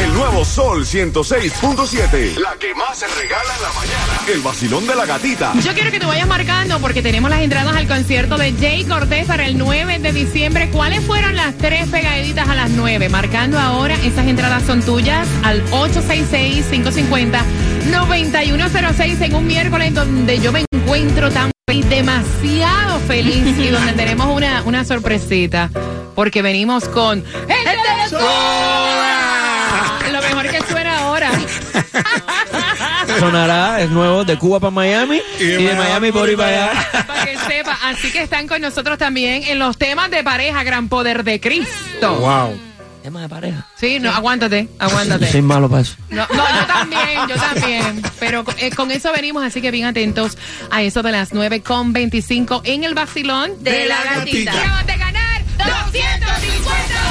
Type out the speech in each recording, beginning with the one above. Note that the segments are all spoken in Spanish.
El nuevo Sol 106.7. La que más se regala en la mañana. El vacilón de la gatita. Yo quiero que te vayas marcando porque tenemos las entradas al concierto de Jay Cortés para el 9 de diciembre. ¿Cuáles fueron las tres pegaditas a las 9? Marcando ahora, esas entradas son tuyas al 866-550-9106 en un miércoles donde yo me encuentro tan feliz, demasiado feliz y donde tenemos una, una sorpresita porque venimos con... ¡El Lo Sonará, es nuevo, de Cuba para Miami y, de Miami por ahí para allá. Para que sepa. Así que están con nosotros también en los temas de pareja, gran poder de Cristo. Wow. Tema de pareja. Sí, no, aguántate, aguántate. Soy malo para eso. No, no, yo también, yo también. Pero eh, con eso venimos, así que bien atentos a eso de las 9 con 25 en el vacilón De la gatita. Acabas de ganar 250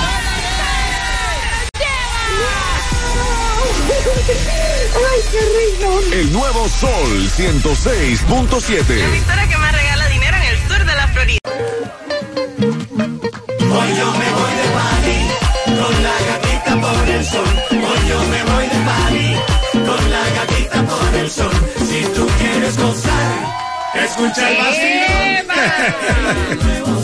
El nuevo Sol 106.7. emisora que más regala dinero en el sur de la Florida. Hoy yo me voy de party con la gatita por el sol. Hoy yo me voy de party con la gatita por el sol. Si tú quieres gozar, escucha el.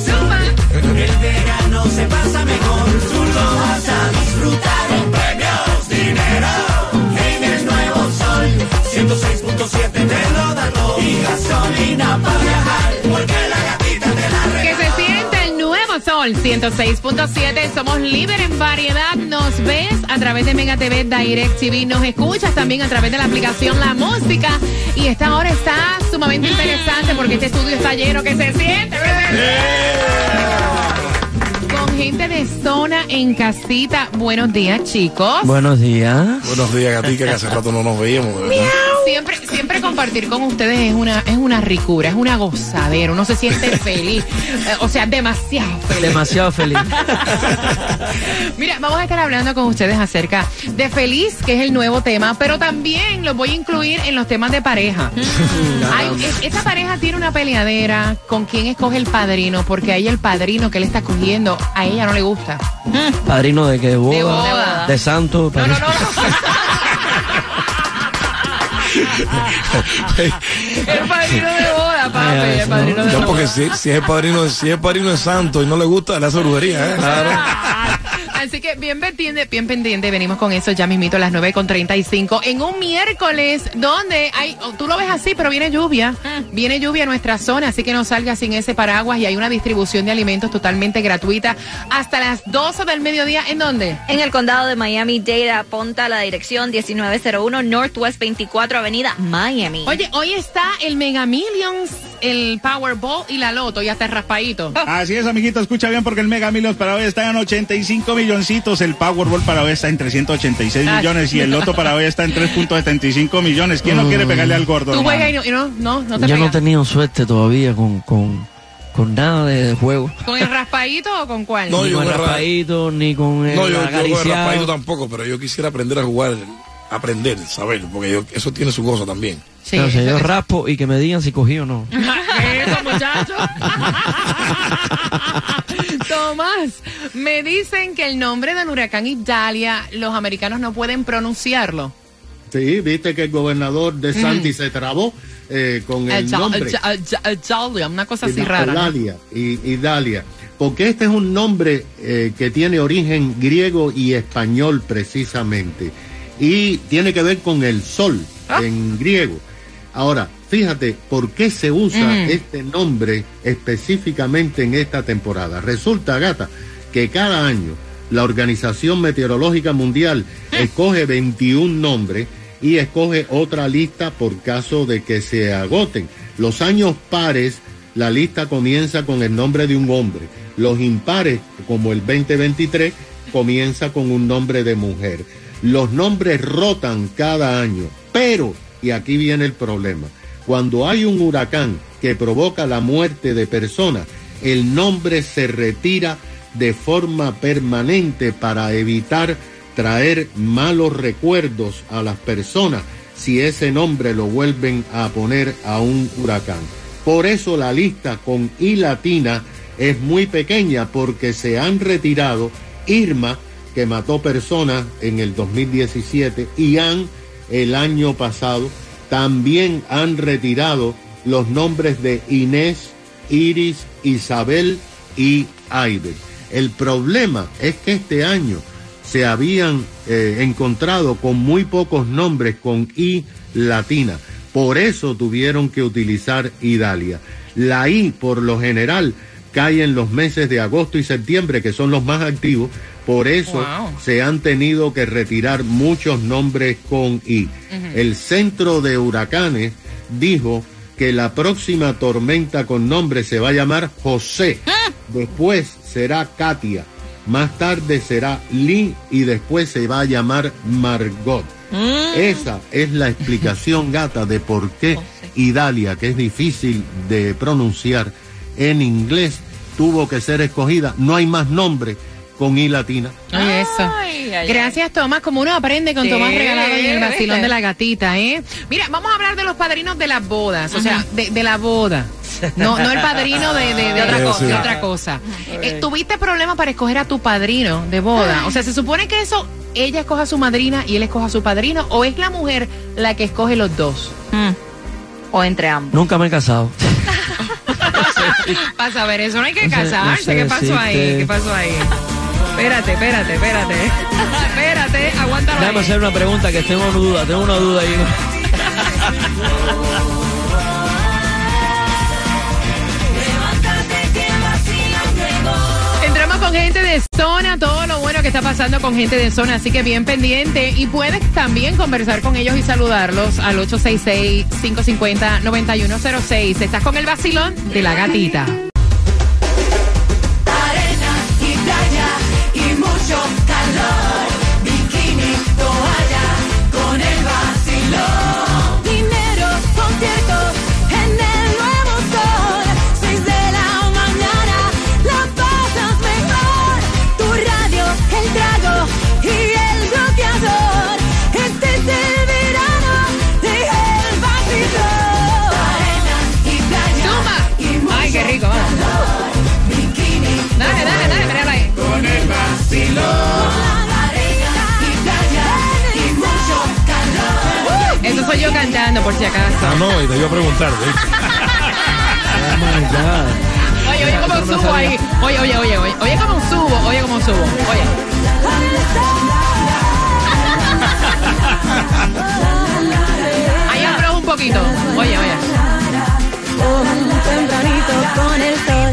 Suma. El verano se pasa mejor, tú lo vas a disfrutar. 106.7 te lo da todo. Y gasolina para viajar, porque la gatita te la Que se siente el nuevo sol 106.7. Somos líder en variedad. Nos ves a través de Mega TV Direct TV. Nos escuchas también a través de la aplicación La Música. Y esta hora está sumamente interesante porque este estudio está lleno. Que se siente. Con gente de zona en casita. Buenos días, chicos. Buenos días. Buenos días, Gatica, que hace rato no nos veíamos, ¿verdad? Siempre, siempre compartir con ustedes es una, es una ricura, es una gozadera. Uno se siente feliz. Eh, O sea, demasiado feliz. Demasiado feliz. Mira, vamos a estar hablando con ustedes acerca de Feliz, que es el nuevo tema, pero también los voy a incluir en los temas de pareja. Ay, es- esta pareja tiene una peleadera con quién escoge el padrino, porque ahí el padrino que le está escogiendo, a ella no le gusta. Padrino de que de boda, De boda. de santo. No, no, no. El padrino de boda, papi, el padrino de No, boda. porque si, si es padrino, si es padrino de santo y no le gusta, le hace brujería, ¿eh? Así que bien pendiente, bien pendiente, venimos con eso ya mismito a las 9.35 en un miércoles donde hay, oh, tú lo ves así, pero viene lluvia, viene lluvia a nuestra zona, así que no salgas sin ese paraguas y hay una distribución de alimentos totalmente gratuita hasta las 12 del mediodía, ¿en dónde? En el condado de Miami-Dade apunta la dirección 1901 Northwest 24 Avenida Miami. Oye, hoy está el Mega Millions, el Powerball y la Loto, y hasta el raspadito. Así es, amiguito, escucha bien porque el Mega Millions para hoy está en 85 milloncitos, el Powerball para hoy está en 386 Ay. millones y el Loto para hoy está en 3.75 millones. ¿Quién no quiere pegarle al gordo? Tú hermano? juegas y no, y no, no, no te Yo no he tenido suerte todavía con, con, con nada de, de juego. ¿Con el raspadito o con cuál? No, ni yo con el raspadito, ni con el No, yo, yo con el raspadito tampoco, pero yo quisiera aprender a jugar, aprender, saber, porque yo- eso tiene su cosa también. Sí, o sea, yo raspo y que me digan si cogí o no. Eso, muchachos. Tomás, me dicen que el nombre del huracán Italia, los americanos no pueden pronunciarlo. Sí, viste que el gobernador de Santi se trabó eh, con el Ita- nombre. Ita- Ita- Italia, una cosa así rara. ¿no? Y- Idalia. Porque este es un nombre eh, que tiene origen griego y español precisamente. Y tiene que ver con el sol Ah. en griego. Ahora, fíjate, ¿por qué se usa Mm. este nombre específicamente en esta temporada? Resulta, gata, que cada año la Organización Meteorológica Mundial escoge 21 nombres y escoge otra lista por caso de que se agoten. Los años pares, la lista comienza con el nombre de un hombre. Los impares, como el 2023, comienza con un nombre de mujer. Los nombres rotan cada año, pero, y aquí viene el problema, cuando hay un huracán que provoca la muerte de personas, el nombre se retira de forma permanente para evitar traer malos recuerdos a las personas si ese nombre lo vuelven a poner a un huracán. Por eso la lista con I latina es muy pequeña porque se han retirado Irma, que mató personas en el 2017, y Ann el año pasado. También han retirado los nombres de Inés, Iris, Isabel y Aide. El problema es que este año se habían eh, encontrado con muy pocos nombres con I latina. Por eso tuvieron que utilizar Idalia. La I, por lo general, cae en los meses de agosto y septiembre, que son los más activos. Por eso Wow. se han tenido que retirar muchos nombres con I. El centro de huracanes dijo que la próxima tormenta con nombre se va a llamar José. Después será Katia. Más tarde será Lee y después se va a llamar Margot. Esa es la explicación gata de por qué Idalia, que es difícil de pronunciar en inglés, tuvo que ser escogida. No hay más nombre con I latina. Eso. Ay, ay, Gracias, Tomás. Como uno aprende con Sí, Tomás regalado en el vacilón de la gatita, ¿eh? Mira, vamos a hablar de los padrinos de las bodas, o sea, de, de la boda. No, no el padrino de, de- de otra Sí, cosa. sí. de otra cosa. Eh, ¿Tuviste problemas para escoger a tu padrino de boda? O sea, ¿se supone que eso ella escoja a su madrina y él escoja a su padrino? ¿O es la mujer la que escoge los dos? Mm. O entre ambos. Nunca me he casado. Para saber eso, no hay que No sé- no casarse. sé ¿Qué pasó ahí? ¿Qué pasó ahí? Espérate, espérate, espérate. espérate, aguántalo Déjame ahí. hacer una pregunta que tengo una duda, tengo una duda ahí. Entramos con gente de zona, todo lo bueno que está pasando con gente de zona, así que bien pendiente. Y puedes también conversar con ellos y saludarlos al 866-550-9106. Estás con el vacilón de la gatita. Por si acaso. Ah, no, y te iba a preguntar. ¿sí? Oh my God. Oye, oye, cómo subo ahí. Oye, oye, oye, oye. Oye, cómo subo. Oye, cómo subo. Oye. Ahí aflojo un poquito. Oye, oye. El sol.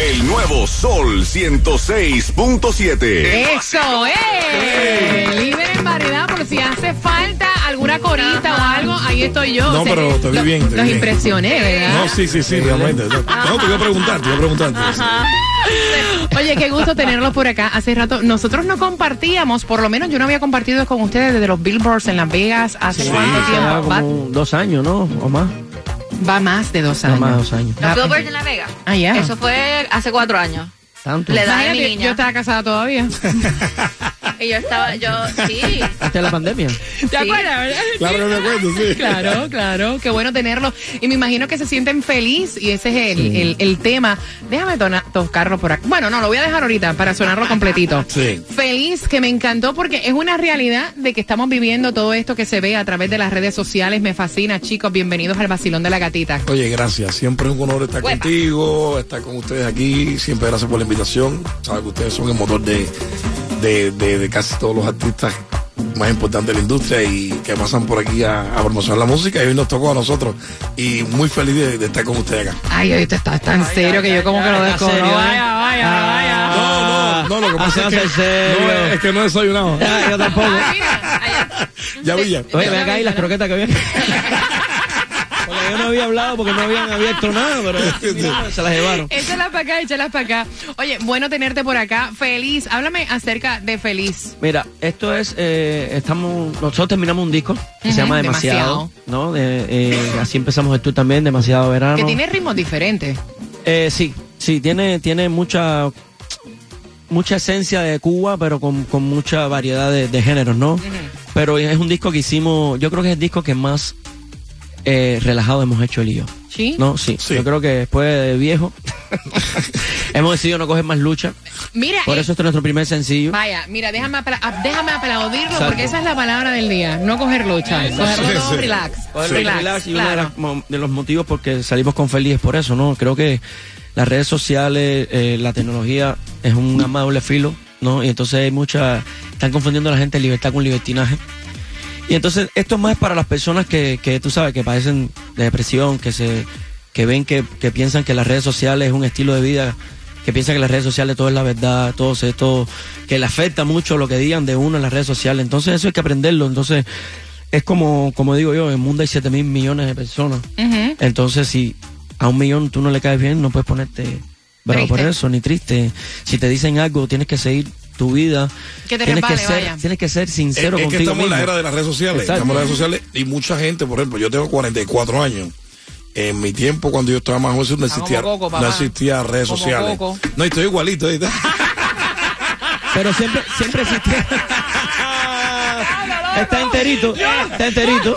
El nuevo Sol 106.7. Eso, ¡eh! Líder en variedad, por si hace falta alguna corita o algo, estoy yo. No, O sea, pero te vi lo- bien, te vi Los bien. impresioné, ¿verdad? No, sí, sí, sí, realmente. No, no, te iba a preguntar, te iba a preguntar. Oye, qué gusto tenerlos por acá. Hace rato nosotros no compartíamos, por lo menos yo no había compartido con ustedes desde los Billboards en Las Vegas. ¿Hace Sí, cuánto tiempo? Va, como dos años, ¿no? O más. va más de dos Va años. más de dos años. Los Billboards en La Vega. Ah, ya. Eso fue hace cuatro años. Tanto. Le da de mi niña. Yo estaba casada todavía. Y yo estaba, yo, sí. Hasta la pandemia. ¿Te Sí. acuerdas, verdad? Claro me acuerdo, sí. Claro, claro, qué bueno tenerlo. Y me imagino que se sienten feliz y ese es el, el- el tema. Déjame tona- tocarlo por acá. Bueno, no, lo voy a dejar ahorita para sonarlo completito. Sí. Feliz, que me encantó porque es una realidad de que estamos viviendo todo esto que se ve a través de las redes sociales. Me fascina, chicos. Bienvenidos al vacilón de la gatita. Oye, gracias. Siempre es un honor estar contigo, estar con ustedes aquí. Siempre gracias por la invitación. Sabes que ustedes son el motor de, de, de- de casi todos los artistas más importantes de la industria y que pasan por aquí a, a promocionar la música y hoy nos tocó a nosotros. Y muy feliz de, de estar con ustedes acá. Ay, ahorita estás tan serio que yo como que lo ay, descubro. ¿eh? Vaya, vaya, vaya. No, no, no, lo que pasa Ah, es que, se hace serio. no, es que no he desayunado. Ah, yo tampoco. Ay. Ya vi ya. Oye, ven acá y las croquetas que vienen. Yo no había hablado porque no habían abierto nada, pero mira, se las llevaron. Échalas para acá, échalas para acá. Oye, bueno tenerte por acá. Feliz. Háblame acerca de Feliz. Mira, esto es, eh, estamos, nosotros terminamos un disco que se llama Demasiado, Demasiado. ¿no? De, eh, así empezamos tú también, Demasiado Verano. Que tiene ritmos diferentes. Eh, sí, sí, tiene, tiene mucha, mucha esencia de Cuba, pero con, con mucha variedad de, de géneros, ¿no? Pero es un disco que hicimos, yo creo que es el disco que más eh, relajado hemos hecho él y yo. ¿Sí? No, sí. Sí. Yo creo que después de viejo hemos decidido no coger más lucha. Mira, Por eh, eso este es nuestro primer sencillo. Vaya, mira, déjame, apla- déjame aplaudirlo Exacto. porque esa es la palabra del día. No coger lucha, cogerlo Sí, todo sí. relax. Cogerlo relax, relax, y uno de, las de los motivos porque salimos con Feliz es por eso, ¿no? Creo que las redes sociales, eh, la tecnología es un amable filo, ¿no? Y entonces hay mucha... Están confundiendo a la gente libertad con libertinaje. Y entonces esto es más para las personas que, que tú sabes, que padecen de depresión, que se que ven que, que piensan que las redes sociales es un estilo de vida, que piensan que las redes sociales todo es la verdad, todo es todo, que le afecta mucho lo que digan de uno en las redes sociales. Entonces eso hay que aprenderlo. Entonces es como, como digo yo, en el mundo hay 7 mil millones de personas. Entonces si a un millón tú no le caes bien, no puedes ponerte bravo por eso, ni triste. Si te dicen algo, tienes que seguir tu vida. Que te tienes que ser, vaya. tienes que ser Es, sincero es que contigo estamos en la era de las redes sociales. Exacto. Estamos en las redes sociales y mucha gente, por ejemplo, yo tengo 44 años. En mi tiempo, cuando yo estaba más joven, no existía, Coco, no existía redes Como sociales. Coco. No, estoy igualito. Pero siempre, siempre existía. está enterito, está enterito.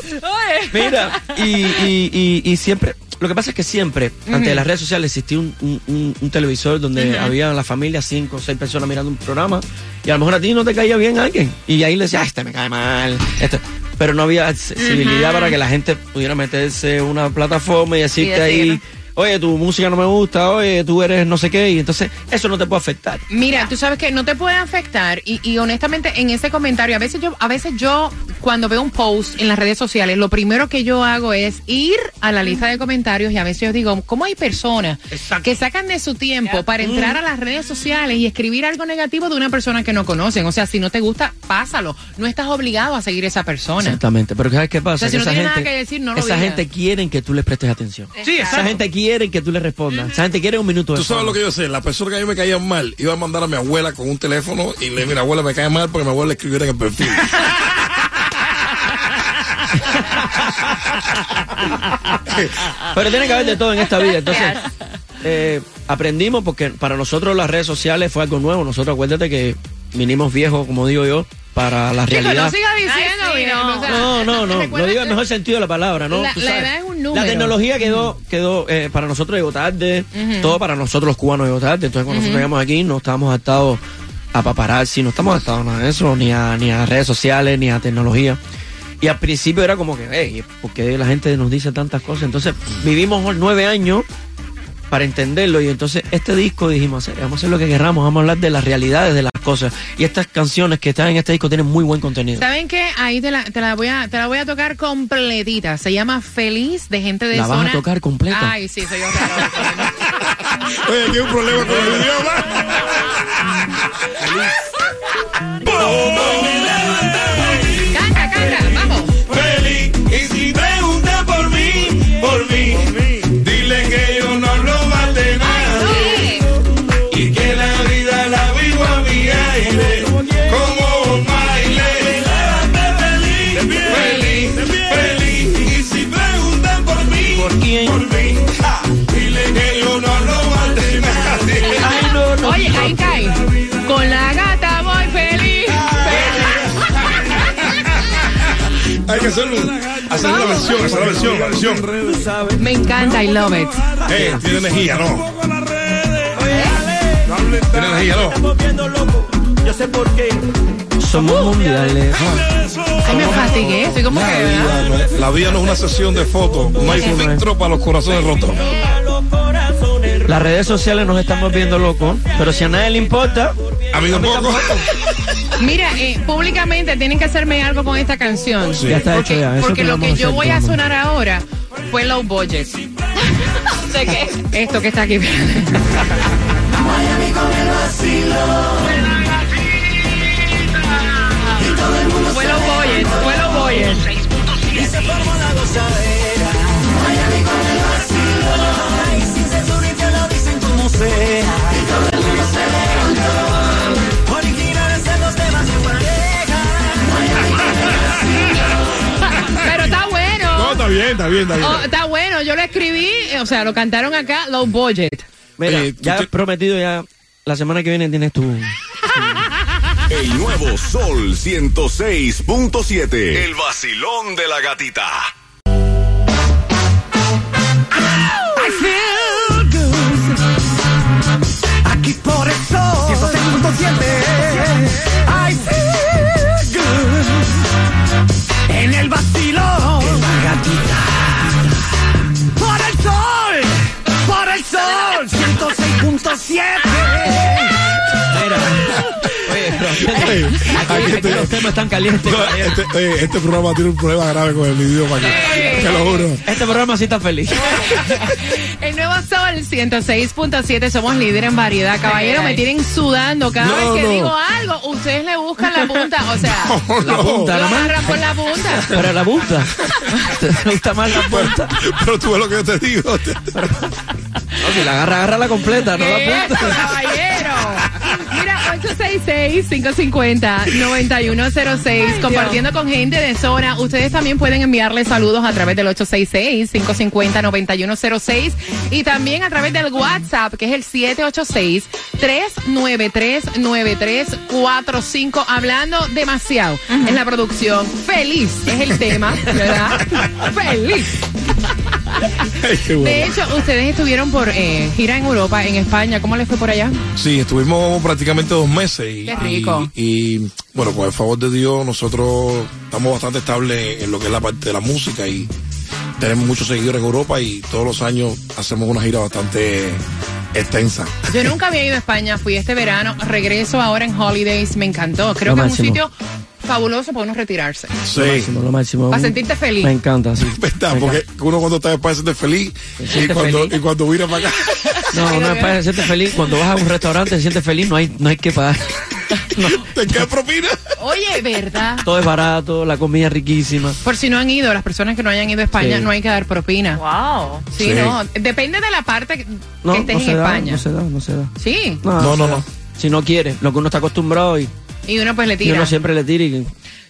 Mira, y, y, y, y siempre, lo que pasa es que siempre, ante las redes sociales, existía un, un- un- un televisor donde había la familia, cinco o seis personas mirando un programa, y a lo mejor a ti no te caía bien alguien. Y ahí le decía, "Ah, este me cae mal. Este. Pero no había accesibilidad para que la gente pudiera meterse en una plataforma y decirte decir. ahí, oye, tu música no me gusta, oye, tú eres no sé qué, y entonces eso no te puede afectar. Mira, tú sabes que no te puede afectar y, y honestamente en ese comentario, a veces yo, a veces yo cuando veo un post en las redes sociales, lo primero que yo hago es ir a la lista de comentarios y a veces yo digo, ¿cómo hay personas Exacto. que sacan de su tiempo para entrar a las redes sociales y escribir algo negativo de una persona que no conocen? O sea, si no te gusta, pásalo. No estás obligado a seguir a esa persona. Exactamente, pero ¿sabes qué pasa? O sea, si no esa tiene nada gente, que decir, no lo esa gente quiere que tú les prestes atención. Sí, Esa gente quiere que tú le respondas. Esa gente quiere un minuto de Tú sabes lo que yo sé, la persona que a mí me caía mal, iba a mandar a mi abuela con un teléfono y le dije, mira, abuela, me cae mal porque mi abuela escribiera en el perfil. Pero tiene que haber de todo en esta vida. Entonces, eh, aprendimos porque para nosotros las redes sociales fue algo nuevo. Nosotros, acuérdate que vinimos viejos, como digo yo, para la Chico, realidad. no sigas diciendo, Ay, sí, bien, no. o sea, No, no, no. recuerda Lo digo en el mejor sentido de la palabra, ¿no? La- Tú la sabes, edad es un número. La tecnología quedó, quedó eh, para nosotros llegó tarde. Todo para nosotros los cubanos llegó tarde. Entonces, cuando nosotros llegamos aquí, no estábamos adaptados a paparazzi, no estamos adaptados a nada de eso, ni a, ni a redes sociales, ni a tecnología. Y al principio era como que, hey, ¿por qué la gente nos dice tantas cosas? Entonces, vivimos nueve años para entenderlo y entonces este disco dijimos, "Hacer, vamos a hacer lo que querramos, vamos a hablar de las realidades de las cosas. Y estas canciones que están en este disco tienen muy buen contenido. ¿Saben qué? Ahí te la, te la voy a te la voy a tocar completita. Se llama Feliz de gente de ¿La vas a zona. tocar completa? Ay, sí, soy yo. Oye, tiene un problema con el idioma. Hay que hacerlo, hacer una versión, hacer la versión, la versión. Me encanta, I love it. Eh, tiene energía, ¿no? Tiene energía, ¿no? Estamos viendo loco. Yo sé por qué. Somos mundiales. Ay, me fatigué, estoy como que, La ¿verdad? vida, no, la vida no es una sesión de fotos, no hay filtro para los corazones rotos. Las redes sociales nos estamos viendo locos, pero si a nadie le importa, A mí tampoco. Mira, eh, públicamente tienen que hacerme algo con esta canción. Ya está porque, hecho ya, eso porque que lo que yo voy a sonar ahora fue low budget. ¿De qué? Esto que está aquí. Fue bien, está bien, está bien. Oh, está bueno, yo lo escribí, eh, o sea, lo cantaron acá, low budget. mira, tú ya te- prometido ya la semana que viene tienes tu... El nuevo Sol 106.7. El vacilón de la gatita. Estoy- los temas están calientes. No, este, este programa tiene un problema grave con el idioma aquí. Te lo juro. Este programa sí está feliz. El nuevo Sol 106.7, somos líder en variedad. Caballero, me tienen sudando cada No, vez que no. digo algo. Ustedes le buscan la punta, o sea, No, La punta, lo agarran por la punta. Pero la punta. ¿Te gusta más la punta? Pero tú ves lo que yo te digo. No, si la agarra, agarra la completa, no la ¿Qué es, punta. caballero? Mira, 866-550-9106. Compartiendo con gente de zona. Ustedes también pueden enviarle saludos a través del 866-550-9106. Y también a través del WhatsApp, que es el 786-393-9345. Hablando demasiado en la producción. Feliz es el tema, ¿verdad? Feliz. De hecho, ustedes estuvieron por eh, gira en Europa, en España. ¿Cómo les fue por allá? Sí, estuvimos prácticamente dos meses. Y, Qué rico. Y, y, bueno, con el favor de Dios, nosotros estamos bastante estables en lo que es la parte de la música y tenemos muchos seguidores en Europa y todos los años hacemos una gira bastante extensa. Yo nunca había ido a España, fui este verano, regreso ahora en Holidays, me encantó. Creo Lo que es un sitio fabuloso para uno retirarse. Sí. Lo máximo, lo máximo. Para sentirte feliz. Me encanta, sí. ¿Verdad? Me Porque uno cuando está en España se siente feliz y cuando, feliz. y cuando vira para acá. No, no es para se siente feliz. Cuando vas a un restaurante se siente feliz, no hay, no hay que pagar. No, ¿Te queda propina? Oye, ¿verdad? todo es barato, la comida es riquísima. Por si no han ido, las personas que no hayan ido a España, Sí. no hay que dar propina. Wow. Sí, Sí. no. Depende de la parte que, No, que estés no en se da, España. no se da, no se da. Sí. No, no, no. Si no quiere, lo que uno está acostumbrado y, Y uno pues le y tira. uno siempre le tira y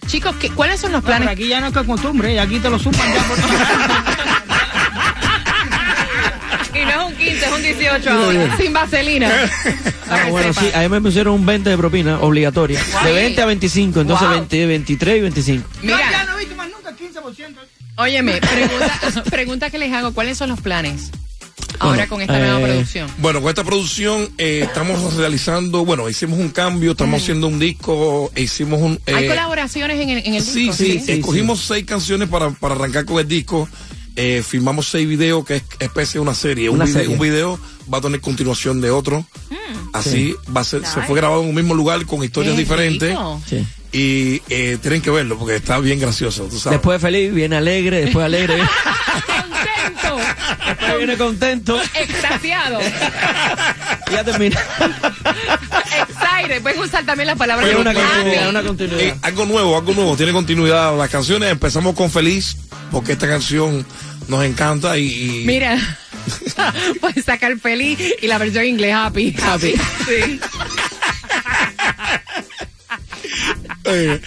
Chicos, ¿qué- ¿cuáles son los No, planes? aquí ya no es que costumbre, aquí te lo suman ya por Y no es un 15, es un 18 ahora. Sin vaselina. Ah, bueno, sepan. sí, a mí me pusieron un 20 de propina obligatoria. De 20 a 25, entonces Wow. 20, 23 y 25. Yo ya Mira, no he visto más nunca 15%. óyeme, pregunta, pregunta que les hago, ¿cuáles son los planes ahora Bueno, con esta nueva eh, producción? Bueno, con esta producción eh, estamos realizando, bueno, hicimos un cambio, estamos haciendo un disco, hicimos un... ¿Hay eh, colaboraciones en el, en el Sí, disco? sí, sí, escogimos seis canciones para, para arrancar con el disco. Eh, filmamos seis videos que es especie de una serie. Una un, video, serie. un video va a tener continuación de otro. Así va a ser, se fue grabado en un mismo lugar con historias diferentes. rico. Sí. Y eh, tienen que verlo porque está bien gracioso, tú sabes. Después feliz, viene alegre, después alegre, viene- Contento, después viene contento extasiado, ya termina. excited. Puedes usar también la palabra Pero una continuidad, una continuidad. Eh, algo nuevo, algo nuevo, tiene continuidad. Las canciones empezamos con Feliz, porque esta canción nos encanta y, y- Mira, puedes sacar feliz y la versión inglés happy. Happy. Sí. Eh,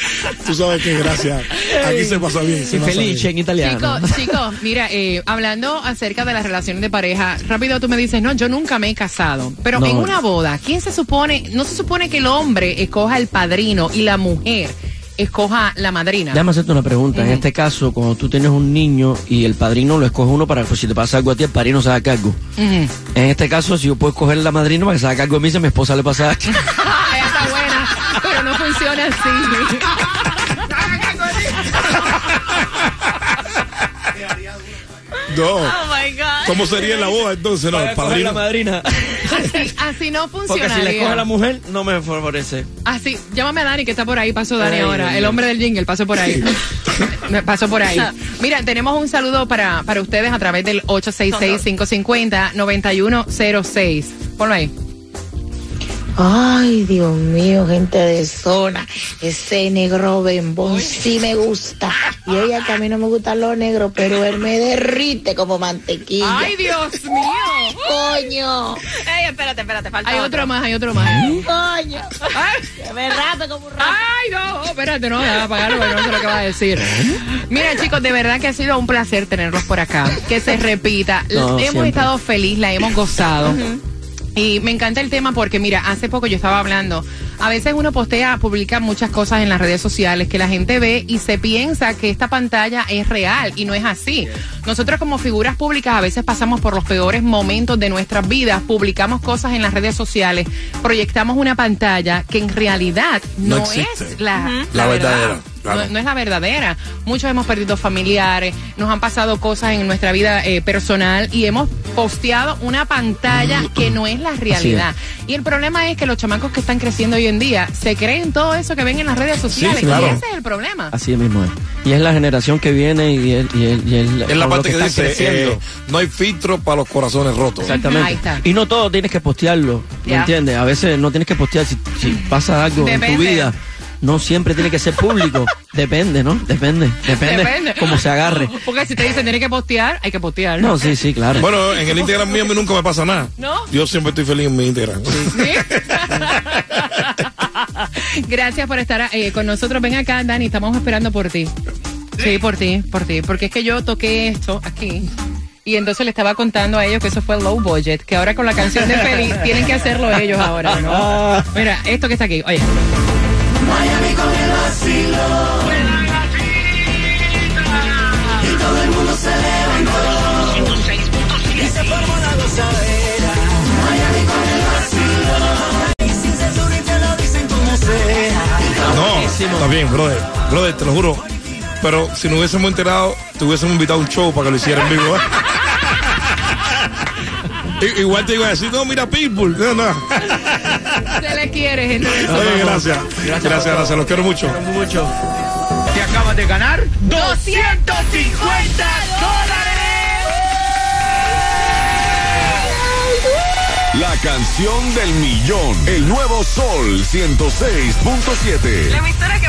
tú sabes que gracias. Aquí se pasa bien. se Y pasa feliz bien. en italiano. Chicos, chicos, mira, eh, hablando acerca de las relaciones de pareja, rápido tú me dices, no, yo nunca me he casado. Pero No. en una boda, ¿quién se supone? No se supone que el hombre escoja el padrino y la mujer escoja la madrina. Déjame hacerte una pregunta. En este caso, cuando tú tienes un niño y el padrino lo escoge uno para que pues, si te pasa algo a ti, el padrino se haga cargo. En este caso, si yo puedo escoger la madrina para que se haga cargo de mí, si a mi esposa le pasa algo. Ella está buena, pero no funciona así. No. Oh my God. ¿Cómo sería la boda entonces? No, Para la padrino. madrina. Así, así no Porque si le escoge a la mujer, no me favorece. Así, llámame a Dani que está por ahí, pasó Dani Ay, ahora, el hombre del jingle, pasó por ahí. Me pasó por ahí. Mira, tenemos un saludo para, para ustedes a través del 866-550-9106. Ponlo ahí. Ay, Dios mío, gente de zona. Ese negro bembón sí me gusta. Y oye, que a mí no me gustan los negros, pero él me derrite como mantequilla. ¡Ay, Dios mío! coño! Ey, espérate, espérate, falta Hay otro más, hay otro más. ¡Coño! Que me rape como un rato. ¡Ay, no! Espérate, no, déjame apagarlo no sé lo que va a decir. Mira, chicos, de verdad que ha sido un placer tenerlos por acá. Que se repita. No, hemos siempre. estado feliz, la hemos gozado. Y me encanta el tema porque, mira, hace poco yo estaba hablando. A veces uno postea, publica muchas cosas en las redes sociales que la gente ve y se piensa que esta pantalla es real y no es así. Nosotros como figuras públicas a veces pasamos por los peores momentos de nuestras vidas, publicamos cosas en las redes sociales, proyectamos una pantalla que en realidad No es la, La verdad. verdadera, claro. No, no es la verdadera. Muchos hemos perdido familiares, nos han pasado cosas en nuestra vida eh, personal y hemos posteado una pantalla que no es la realidad. Y el problema es que los chamacos que están creciendo hoy en día se creen todo eso que ven en las redes sociales. claro. Y ese es el problema. Así mismo es. Y es la generación que viene y es, y es- y es Es la parte que, dice, creciendo. eh, no hay filtro para los corazones rotos. Exactamente. Ahí está. Y no todo tienes que postearlo, ¿me entiendes? A veces no tienes que postear si, si pasa algo en tu vida. No siempre tiene que ser público. Depende, ¿no? Depende. Depende. Depende. Como se agarre. Porque si te dicen tienes que postear, hay que postear. No, sí, sí, claro. Bueno, en el Instagram mío a mí nunca me pasa nada. ¿No? Yo siempre estoy feliz en mi Instagram. ¿Sí? Gracias por estar eh, con nosotros. Ven acá, Dani, estamos esperando por ti. Sí, por ti, por ti. Porque es que yo toqué esto aquí. Y entonces le estaba contando a ellos que eso fue low budget, que ahora con la canción de Feliz tienen que hacerlo ellos ahora, ¿no? Mira, esto que está aquí, oye. Miami con el vacilo. Bien, brother. Brother, te lo juro. Pero si no hubiésemos enterado, te hubiésemos invitado a un show para que lo hiciera en vivo. ¿eh? Igual te iba a decir, no, mira Pitbull. No, no. Se le quiere, gente. Oye, Somos. gracias. Gracias, gracias, Los quiero mucho. Mucho. Te acabas de ganar 250 La canción del millón. El nuevo Sol 106.7. La emisora que